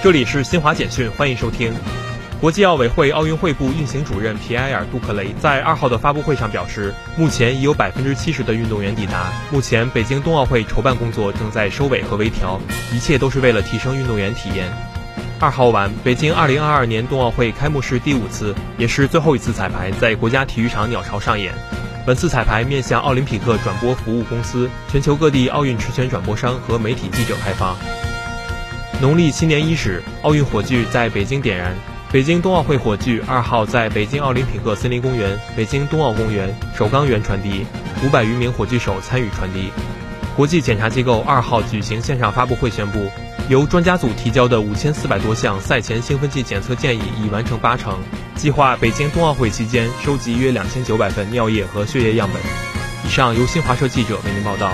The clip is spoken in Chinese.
这里是新华简讯，欢迎收听。国际奥委会奥运会部运行主任皮埃尔·杜克雷在二号的发布会上表示，目前已有百分之七十的运动员抵达。目前，北京冬奥会筹办工作正在收尾和微调，一切都是为了提升运动员体验。二号晚，北京二零二二年冬奥会开幕式第五次，也是最后一次彩排在国家体育场鸟巢上演。本次彩排面向奥林匹克转播服务公司、全球各地奥运持权转播商和媒体记者开放。农历新年伊始，奥运火炬在北京点燃。北京冬奥会火炬二号在北京奥林匹克森林公园、北京冬奥公园、首钢园传递，五百余名火炬手参与传递。国际检查机构二号举行线上发布会宣布，由专家组提交的五千四百多项赛前兴奋剂检测建议已完成八成，计划北京冬奥会期间收集约两千九百份尿液和血液样本。以上由新华社记者为您报道。